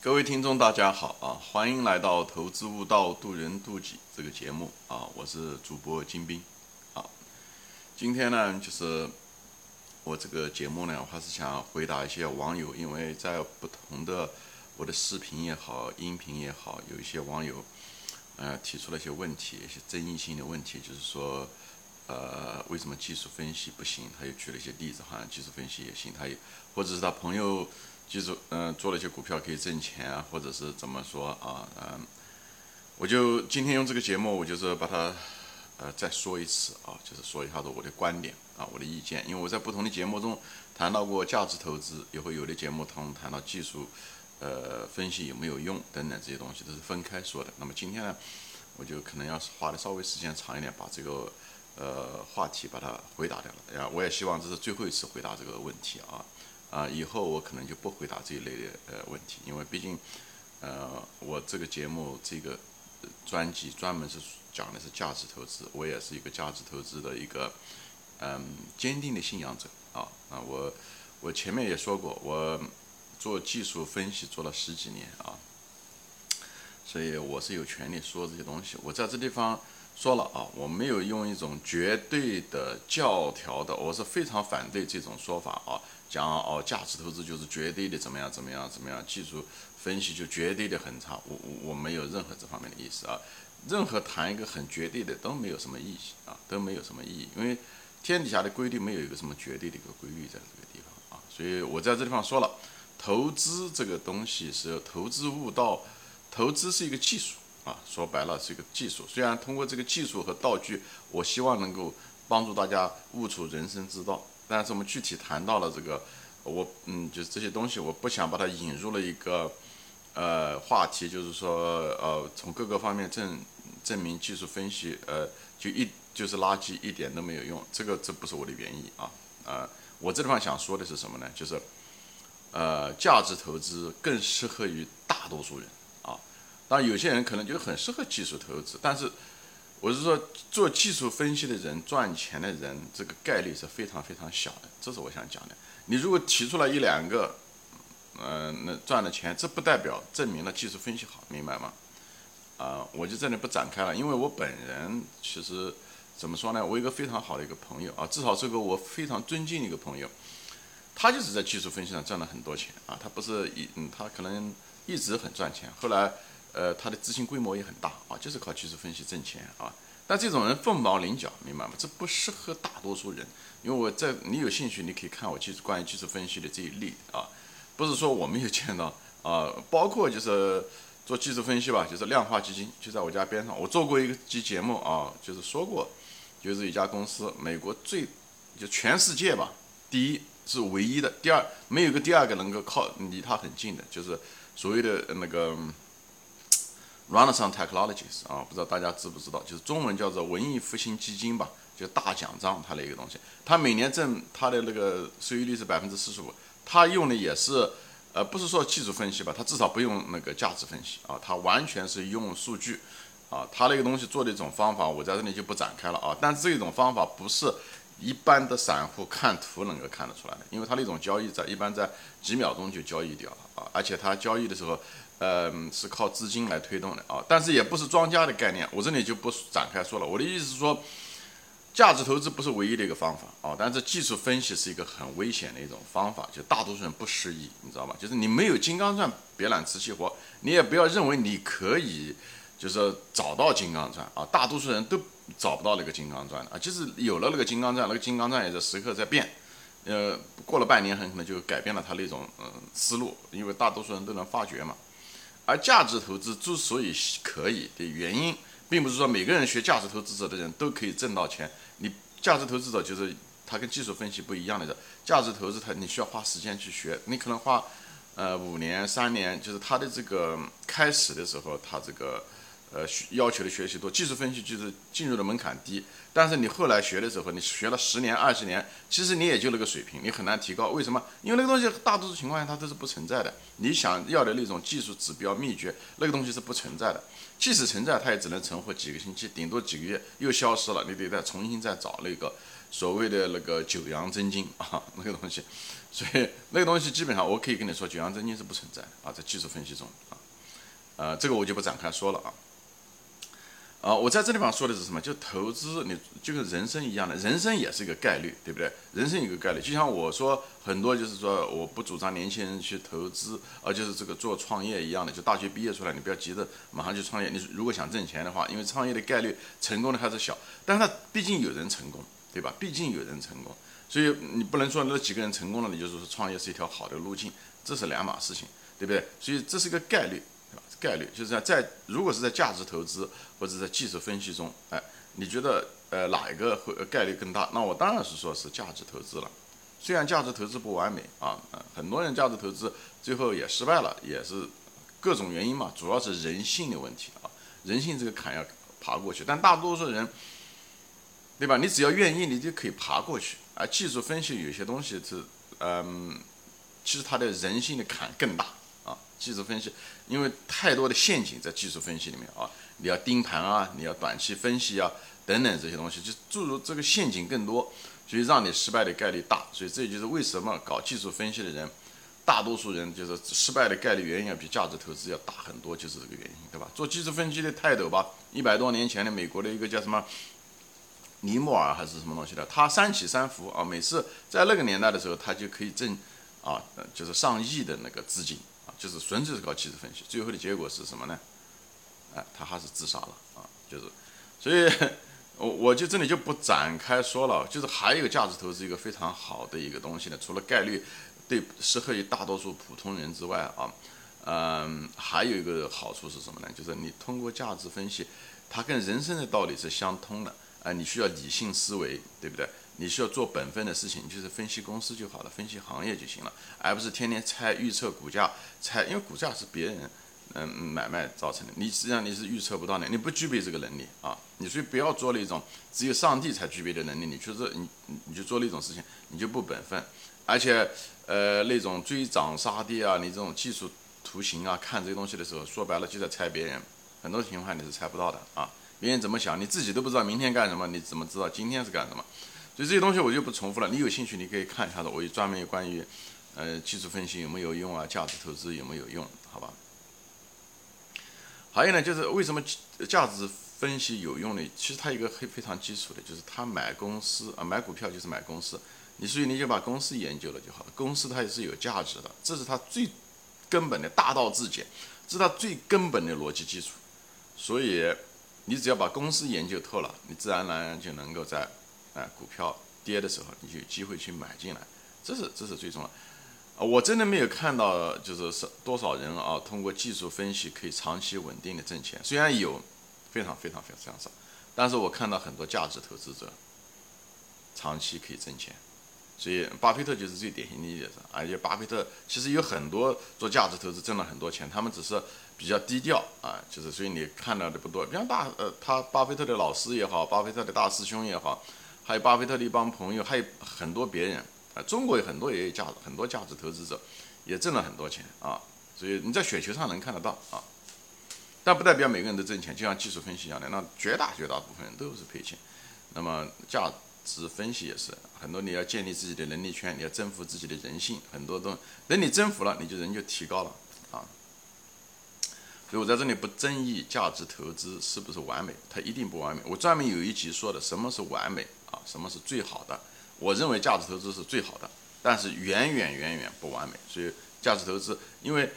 各位听众，大家好啊！欢迎来到《投资悟道，渡人渡己》这个节目啊！我是主播金兵啊。今天呢，就是我这个节目呢，我还是想回答一些网友，因为在不同的我的视频也好、音频也好，有一些网友呃提出了一些问题，一些争议性的问题，就是说呃为什么技术分析不行？他又举了一些例子，好像技术分析也行，他也或者是他朋友。记住嗯，做了一些股票可以挣钱啊，或者是怎么说啊？嗯，我就今天用这个节目，我就是把它呃再说一次啊，就是说一下子我的观点啊，我的意见。因为我在不同的节目中谈到过价值投资，也会有的节目同谈到技术呃分析有没有用等等这些东西都是分开说的。那么今天呢，我就可能要花的稍微时间长一点，把这个呃话题把它回答掉了。呀我也希望这是最后一次回答这个问题啊。啊，以后我可能就不回答这一类的呃问题，因为毕竟，呃，我这个节目这个专辑专门是讲的是价值投资，我也是一个价值投资的一个嗯坚定的信仰者啊啊，我我前面也说过，我做技术分析做了十几年啊，所以我是有权利说这些东西。我在这地方说了啊，我没有用一种绝对的教条的，我是非常反对这种说法啊。讲哦，价值投资就是绝对的怎么样怎么样怎么样，技术分析就绝对的很差。我我我没有任何这方面的意思啊，任何谈一个很绝对的都没有什么意义啊，都没有什么意义，因为天底下的规律没有一个什么绝对的一个规律在这个地方啊。所以我在这地方说了，投资这个东西是投资悟道，投资是一个技术啊，说白了是一个技术。虽然通过这个技术和道具，我希望能够帮助大家悟出人生之道。但是我们具体谈到了这个，我嗯，就是这些东西，我不想把它引入了一个呃话题，就是说呃，从各个方面证证明技术分析呃就一就是垃圾，一点都没有用。这个这不是我的原意啊啊，我这地方想说的是什么呢？就是呃，价值投资更适合于大多数人啊，当然有些人可能就很适合技术投资，但是。我是说，做技术分析的人赚钱的人，这个概率是非常非常小的，这是我想讲的。你如果提出来一两个，嗯，那赚的钱，这不代表证明了技术分析好，明白吗？啊，我就这里不展开了，因为我本人其实怎么说呢？我一个非常好的一个朋友啊，至少是个我非常尊敬的一个朋友，他就是在技术分析上赚了很多钱啊，他不是一，嗯，他可能一直很赚钱，后来。呃，他的资金规模也很大啊，就是靠技术分析挣钱啊。但这种人凤毛麟角，明白吗？这不适合大多数人。因为我在你有兴趣，你可以看我技术关于技术分析的这一例啊，不是说我没有见到啊。包括就是做技术分析吧，就是量化基金就在我家边上。我做过一个期节目啊，就是说过，就是一家公司，美国最就全世界吧，第一是唯一的，第二没有个第二个能够靠离他很近的，就是所谓的那个。Renaissance Technologies 啊，不知道大家知不知道，就是中文叫做文艺复兴基金吧，就大奖章它的一个东西，它每年挣它的那个收益率是百分之四十五，它用的也是，呃，不是说技术分析吧，它至少不用那个价值分析啊，它完全是用数据，啊，它那个东西做的一种方法，我在这里就不展开了啊，但是这种方法不是一般的散户看图能够看得出来的，因为它那种交易在一般在几秒钟就交易掉了啊，而且它交易的时候。呃，是靠资金来推动的啊，但是也不是庄家的概念，我这里就不展开说了。我的意思是说，价值投资不是唯一的一个方法啊，但是技术分析是一个很危险的一种方法，就大多数人不适宜，你知道吧？就是你没有金刚钻，别揽瓷器活，你也不要认为你可以，就是找到金刚钻啊，大多数人都找不到那个金刚钻的啊，就是有了那个金刚钻，那个金刚钻也在时刻在变，呃，过了半年很可能就改变了他那种嗯思路，因为大多数人都能发觉嘛。而价值投资之所以可以的原因，并不是说每个人学价值投资者的人都可以挣到钱。你价值投资者就是他跟技术分析不一样的，价值投资他你需要花时间去学，你可能花呃五年、三年，就是他的这个开始的时候，他这个。呃，要求的学习多，技术分析就是进入的门槛低，但是你后来学的时候，你学了十年、二十年，其实你也就那个水平，你很难提高。为什么？因为那个东西大多数情况下它都是不存在的。你想要的那种技术指标秘诀，那个东西是不存在的。即使存在，它也只能存活几个星期，顶多几个月又消失了。你得再重新再找那个所谓的那个九阳真经 啊，那个东西，所以那个东西基本上我可以跟你说，九阳真经是不存在啊，在技术分析中啊，呃，这个我就不展开说了啊。啊，我在这地方说的是什么？就投资，你就跟人生一样的，人生也是一个概率，对不对？人生一个概率，就像我说很多就是说，我不主张年轻人去投资，而就是这个做创业一样的，就大学毕业出来，你不要急着马上去创业。你如果想挣钱的话，因为创业的概率成功的还是小，但是它毕竟有人成功，对吧？毕竟有人成功，所以你不能说那几个人成功了，你就是说创业是一条好的路径，这是两码事情，对不对？所以这是个概率。概率就是在在如果是在价值投资或者在技术分析中，哎，你觉得呃哪一个会概率更大？那我当然是说是价值投资了。虽然价值投资不完美啊，很多人价值投资最后也失败了，也是各种原因嘛，主要是人性的问题啊，人性这个坎要爬过去。但大多数人，对吧？你只要愿意，你就可以爬过去。而技术分析有些东西是，嗯，其实它的人性的坎更大。技术分析，因为太多的陷阱在技术分析里面啊，你要盯盘啊，你要短期分析啊，等等这些东西，就诸如这个陷阱更多，所以让你失败的概率大。所以这就是为什么搞技术分析的人，大多数人就是失败的概率远远比价值投资要大很多，就是这个原因，对吧？做技术分析的泰斗吧，一百多年前的美国的一个叫什么尼莫尔还是什么东西的，他三起三伏啊，每次在那个年代的时候，他就可以挣啊，就是上亿的那个资金。就是纯粹是搞技术分析，最后的结果是什么呢？哎，他还是自杀了啊！就是，所以，我我就这里就不展开说了。就是还有一个价值投资一个非常好的一个东西呢，除了概率对适合于大多数普通人之外啊，嗯，还有一个好处是什么呢？就是你通过价值分析，它跟人生的道理是相通的。哎，你需要理性思维，对不对？你需要做本分的事情，就是分析公司就好了，分析行业就行了，而不是天天猜预测股价，猜，因为股价是别人嗯买卖造成的，你实际上你是预测不到的，你不具备这个能力啊，你所以不要做那种只有上帝才具备的能力，你去做你你就做那种事情，你就不本分，而且呃那种追涨杀跌啊，你这种技术图形啊，看这些东西的时候，说白了就在猜别人，很多情况你是猜不到的啊，别人怎么想，你自己都不知道明天干什么，你怎么知道今天是干什么？所以这些东西我就不重复了。你有兴趣，你可以看一下的。我有专门有关于，呃，技术分析有没有用啊？价值投资有没有用？好吧。还有呢，就是为什么价值分析有用呢？其实它一个非非常基础的，就是他买公司啊，买股票就是买公司。你所以你就把公司研究了就好了。公司它也是有价值的，这是它最根本的大道至简，这是它最根本的逻辑基础。所以你只要把公司研究透了，你自然而然就能够在。哎，股票跌的时候，你就有机会去买进来，这是这是最重要。啊，我真的没有看到，就是是多少人啊，通过技术分析可以长期稳定的挣钱。虽然有，非常非常非常少，但是我看到很多价值投资者长期可以挣钱。所以，巴菲特就是最典型的例子。而且，巴菲特其实有很多做价值投资挣了很多钱，他们只是比较低调啊，就是所以你看到的不多。比方大呃，他巴菲特的老师也好，巴菲特的大师兄也好。还有巴菲特的一帮朋友，还有很多别人啊，中国有很多也有价值，很多价值投资者也挣了很多钱啊，所以你在雪球上能看得到啊，但不代表每个人都挣钱，就像技术分析一样的，那绝大绝大部分人都是赔钱。那么价值分析也是，很多你要建立自己的能力圈，你要征服自己的人性，很多东等你征服了，你就人就提高了啊。所以我在这里不争议价值投资是不是完美，它一定不完美。我专门有一集说的什么是完美。啊，什么是最好的？我认为价值投资是最好的，但是远远远远不完美。所以价值投资，因为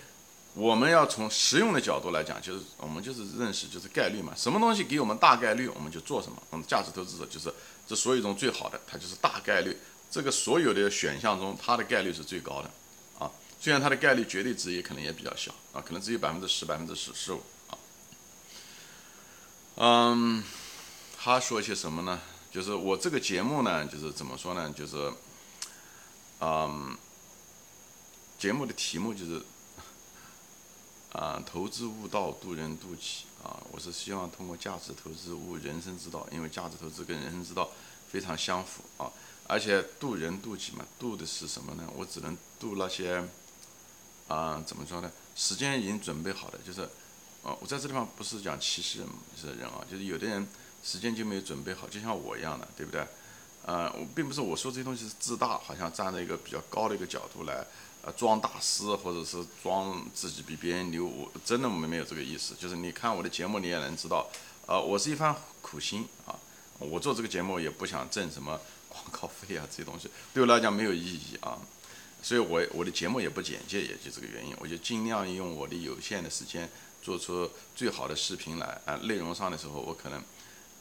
我们要从实用的角度来讲，就是我们就是认识就是概率嘛，什么东西给我们大概率，我们就做什么。我们价值投资者就是这所有中最好的，它就是大概率。这个所有的选项中，它的概率是最高的啊。虽然它的概率绝对值也可能也比较小啊，可能只有百分之十、百分之十十五啊。嗯，他说些什么呢？就是我这个节目呢，就是怎么说呢？就是，嗯，节目的题目就是，啊，投资悟道，渡人渡己啊。我是希望通过价值投资悟人生之道，因为价值投资跟人生之道非常相符啊。而且渡人渡己嘛，渡的是什么呢？我只能渡那些，啊，怎么说呢？时间已经准备好的，就是，啊，我在这地方不是讲歧视人，是人啊，就是有的人。时间就没有准备好，就像我一样的，对不对？呃，我并不是我说这些东西是自大，好像站在一个比较高的一个角度来，呃，装大师或者是装自己比别人牛，我真的没没有这个意思。就是你看我的节目，你也能知道，呃，我是一番苦心啊。我做这个节目也不想挣什么广告费啊，这些东西对我来讲没有意义啊。所以我我的节目也不简介，也就这个原因，我就尽量用我的有限的时间做出最好的视频来啊。内容上的时候，我可能，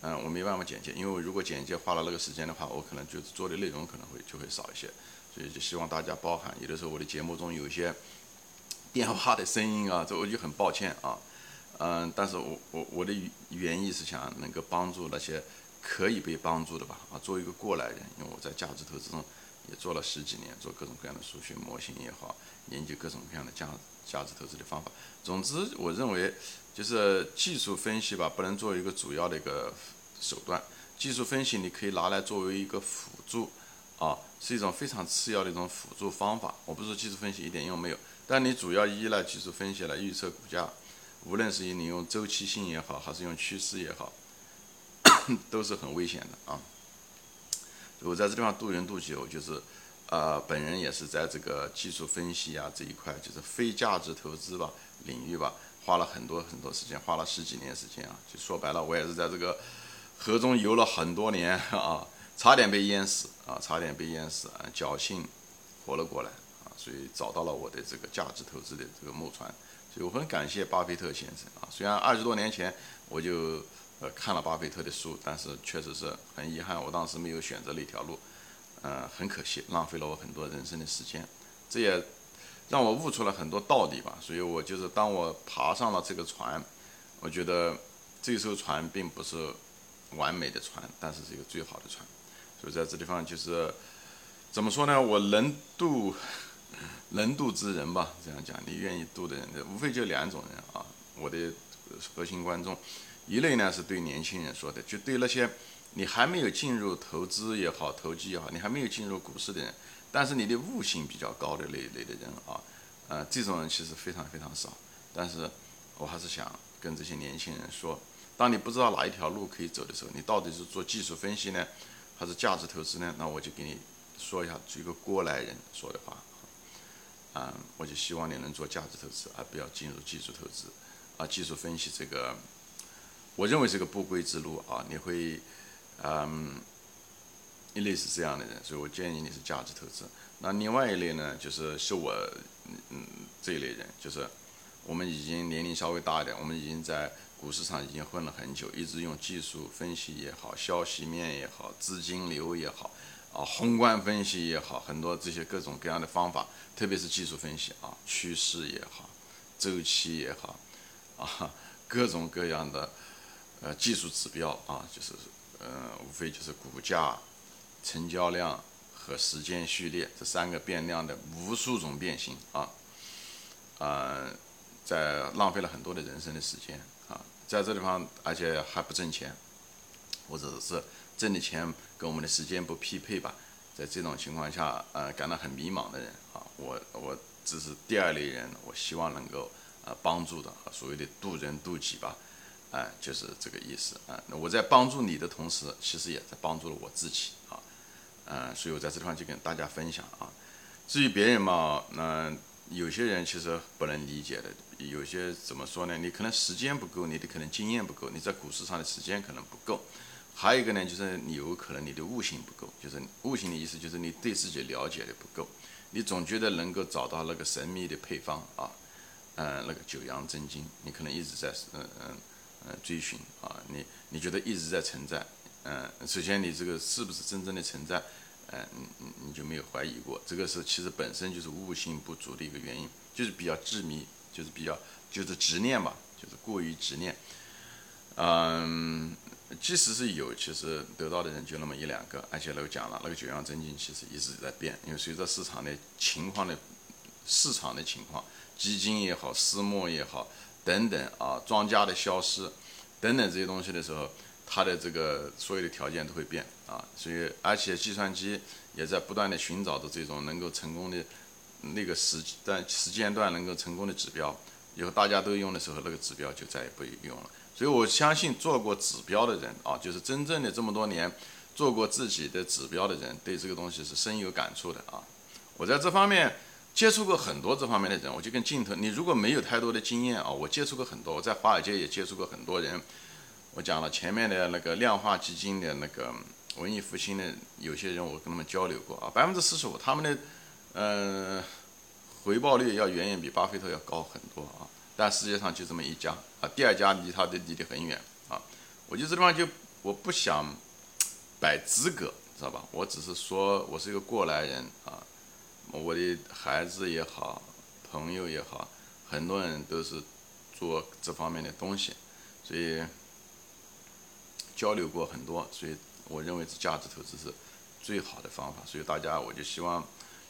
嗯，我没办法简介，因为我如果简介花了那个时间的话，我可能就做的内容可能会就会少一些。所以就希望大家包涵，有的时候我的节目中有一些 电话的声音啊，这我就很抱歉啊。嗯，但是我我我的原意是想能够帮助那些可以被帮助的吧啊，作为一个过来人，因为我在价值投资中。也做了十几年，做各种各样的数学模型也好，研究各种各样的价价值投资的方法。总之，我认为就是技术分析吧，不能作为一个主要的一个手段。技术分析你可以拿来作为一个辅助，啊，是一种非常次要的一种辅助方法。我不是说技术分析一点用没有，但你主要依赖技术分析来预测股价，无论是你用周期性也好，还是用趋势也好，都是很危险的啊。我在这地方渡人渡己，我就是，呃，本人也是在这个技术分析啊这一块，就是非价值投资吧领域吧，花了很多很多时间，花了十几年时间啊。就说白了，我也是在这个河中游了很多年啊，差点被淹死啊，差点被淹死啊，侥幸活了过来啊，所以找到了我的这个价值投资的这个木船。所以我很感谢巴菲特先生啊，虽然二十多年前我就。呃，看了巴菲特的书，但是确实是很遗憾，我当时没有选择那条路，呃，很可惜，浪费了我很多人生的时间，这也让我悟出了很多道理吧。所以我就是当我爬上了这个船，我觉得这艘船并不是完美的船，但是是一个最好的船。所以在这地方就是怎么说呢？我能渡能渡之人吧，这样讲，你愿意渡的人，无非就两种人啊。我的核心观众。一类呢是对年轻人说的，就对那些你还没有进入投资也好、投机也好，你还没有进入股市的人，但是你的悟性比较高的那一类的人啊，呃，这种人其实非常非常少。但是我还是想跟这些年轻人说，当你不知道哪一条路可以走的时候，你到底是做技术分析呢，还是价值投资呢？那我就给你说一下一个过来人说的话，啊，我就希望你能做价值投资，而不要进入技术投资，啊，技术分析这个。我认为是个不归之路啊！你会，嗯，一类是这样的人，所以我建议你是价值投资。那另外一类呢，就是是我，嗯，这一类人，就是我们已经年龄稍微大一点，我们已经在股市上已经混了很久，一直用技术分析也好，消息面也好，资金流也好，啊，宏观分析也好，很多这些各种各样的方法，特别是技术分析啊，趋势也好，周期也好，啊，各种各样的。呃，技术指标啊，就是，呃，无非就是股价、成交量和时间序列这三个变量的无数种变形啊，呃，在浪费了很多的人生的时间啊，在这地方而且还不挣钱，或者是挣的钱跟我们的时间不匹配吧，在这种情况下，呃，感到很迷茫的人啊，我我只是第二类人，我希望能够呃帮助的，所谓的渡人渡己吧。哎，就是这个意思啊。那我在帮助你的同时，其实也在帮助了我自己啊。嗯，所以我在这地方就跟大家分享啊。至于别人嘛，那有些人其实不能理解的，有些怎么说呢？你可能时间不够，你的可能经验不够，你在股市上的时间可能不够。还有一个呢，就是你有可能你的悟性不够，就是悟性的意思就是你对自己了解的不够，你总觉得能够找到那个神秘的配方啊，嗯，那个九阳真经，你可能一直在嗯嗯。呃，追寻啊，你你觉得一直在存在，嗯，首先你这个是不是真正的存在，嗯，你你你就没有怀疑过，这个是其实本身就是悟性不足的一个原因，就是比较执迷，就是比较就是执念吧，就是过于执念，嗯，即使是有，其实得到的人就那么一两个，而且那个讲了，那个九阳真经其实一直在变，因为随着市场的情况的市场的情况，基金也好，私募也好。等等啊，庄家的消失，等等这些东西的时候，它的这个所有的条件都会变啊，所以而且计算机也在不断的寻找着这种能够成功的那个时段时间段能够成功的指标，以后大家都用的时候，那个指标就再也不用了。所以我相信做过指标的人啊，就是真正的这么多年做过自己的指标的人，对这个东西是深有感触的啊。我在这方面接触过很多这方面的人，我就跟镜头，你如果没有太多的经验啊，我接触过很多，我在华尔街也接触过很多人。我讲了前面的那个量化基金的那个文艺复兴的有些人，我跟他们交流过啊，百分之四十五他们的嗯回报率要远远比巴菲特要高很多啊。但世界上就这么一家啊，第二家离他的离得很远啊。我就这地方就我不想摆资格，知道吧？我只是说我是一个过来人啊。我的孩子也好，朋友也好，很多人都是做这方面的东西，所以交流过很多，所以我认为是价值投资是最好的方法。所以大家我就希望，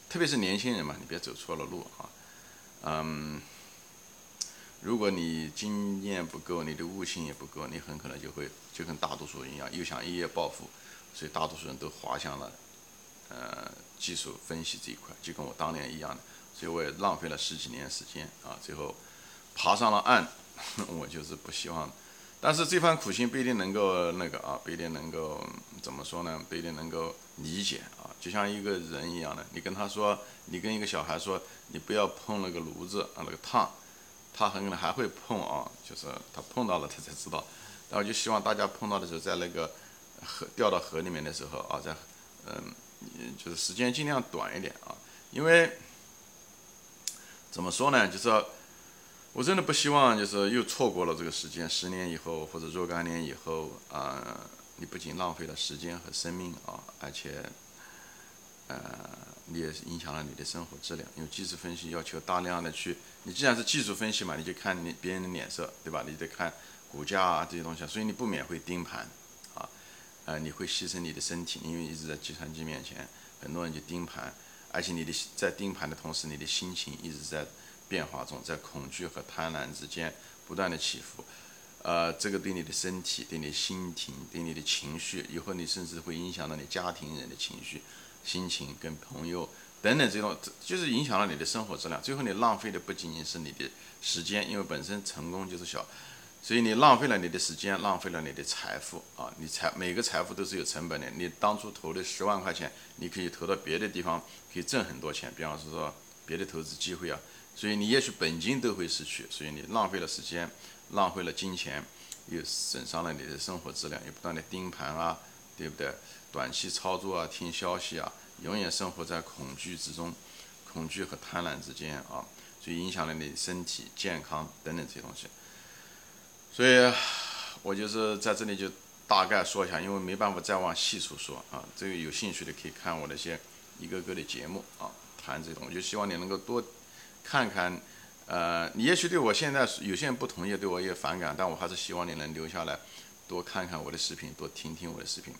特别是年轻人嘛，你别走错了路啊。嗯，如果你经验不够，你的悟性也不够，你很可能就会就跟大多数人一样，又想一夜暴富，所以大多数人都滑向了。呃，技术分析这一块就跟我当年一样的，所以我也浪费了十几年时间啊，最后爬上了岸。我就是不希望，但是这番苦心不一定能够那个啊，不一定能够怎么说呢？不一定能够理解啊。就像一个人一样的，你跟他说，你跟一个小孩说，你不要碰那个炉子啊，那个烫，他很可能还会碰啊，就是他碰到了他才知道。然后就希望大家碰到的时候，在那个河掉到河里面的时候啊，在嗯。就是时间尽量短一点啊，因为怎么说呢？就是我真的不希望就是又错过了这个时间，十年以后或者若干年以后啊，你不仅浪费了时间和生命啊，而且呃，你也影响了你的生活质量。因为技术分析要求大量的去，你既然是技术分析嘛，你就看你别人的脸色，对吧？你得看股价啊这些东西，所以你不免会盯盘啊。呃，你会牺牲你的身体，因为一直在计算机面前，很多人就盯盘，而且你的在盯盘的同时，你的心情一直在变化中，在恐惧和贪婪之间不断的起伏，呃，这个对你的身体、对你的心情、对你的情绪，以后你甚至会影响到你家庭人的情绪、心情、跟朋友等等这种，就是影响了你的生活质量。最后你浪费的不仅仅是你的时间，因为本身成功就是小。所以你浪费了你的时间，浪费了你的财富啊！你财每个财富都是有成本的。你当初投的十万块钱，你可以投到别的地方，可以挣很多钱。比方说别的投资机会啊，所以你也许本金都会失去。所以你浪费了时间，浪费了金钱，又损伤了你的生活质量，又不断的盯盘啊，对不对？短期操作啊，听消息啊，永远生活在恐惧之中，恐惧和贪婪之间啊，所以影响了你身体健康等等这些东西。所以，我就是在这里就大概说一下，因为没办法再往细处说啊。这个有兴趣的可以看我那些一个个的节目啊，谈这种。我就希望你能够多看看，呃，你也许对我现在有些人不同意，对我也反感，但我还是希望你能留下来，多看看我的视频，多听听我的视频。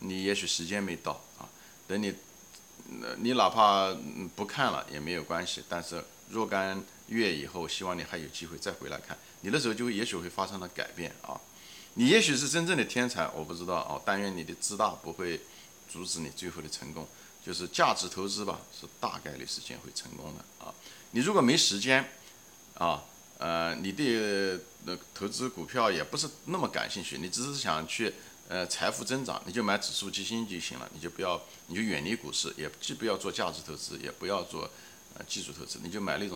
你也许时间没到啊，等你，你哪怕不看了也没有关系，但是。若干月以后，希望你还有机会再回来看，你那时候就也许会发生了改变啊！你也许是真正的天才，我不知道啊。但愿你的自大不会阻止你最后的成功。就是价值投资吧，是大概率事件会成功的啊。你如果没时间啊，呃，你对那投资股票也不是那么感兴趣，你只是想去呃财富增长，你就买指数基金就行了，你就不要，你就远离股市，也既不要做价值投资，也不要做。呃技术投资，你就买那种。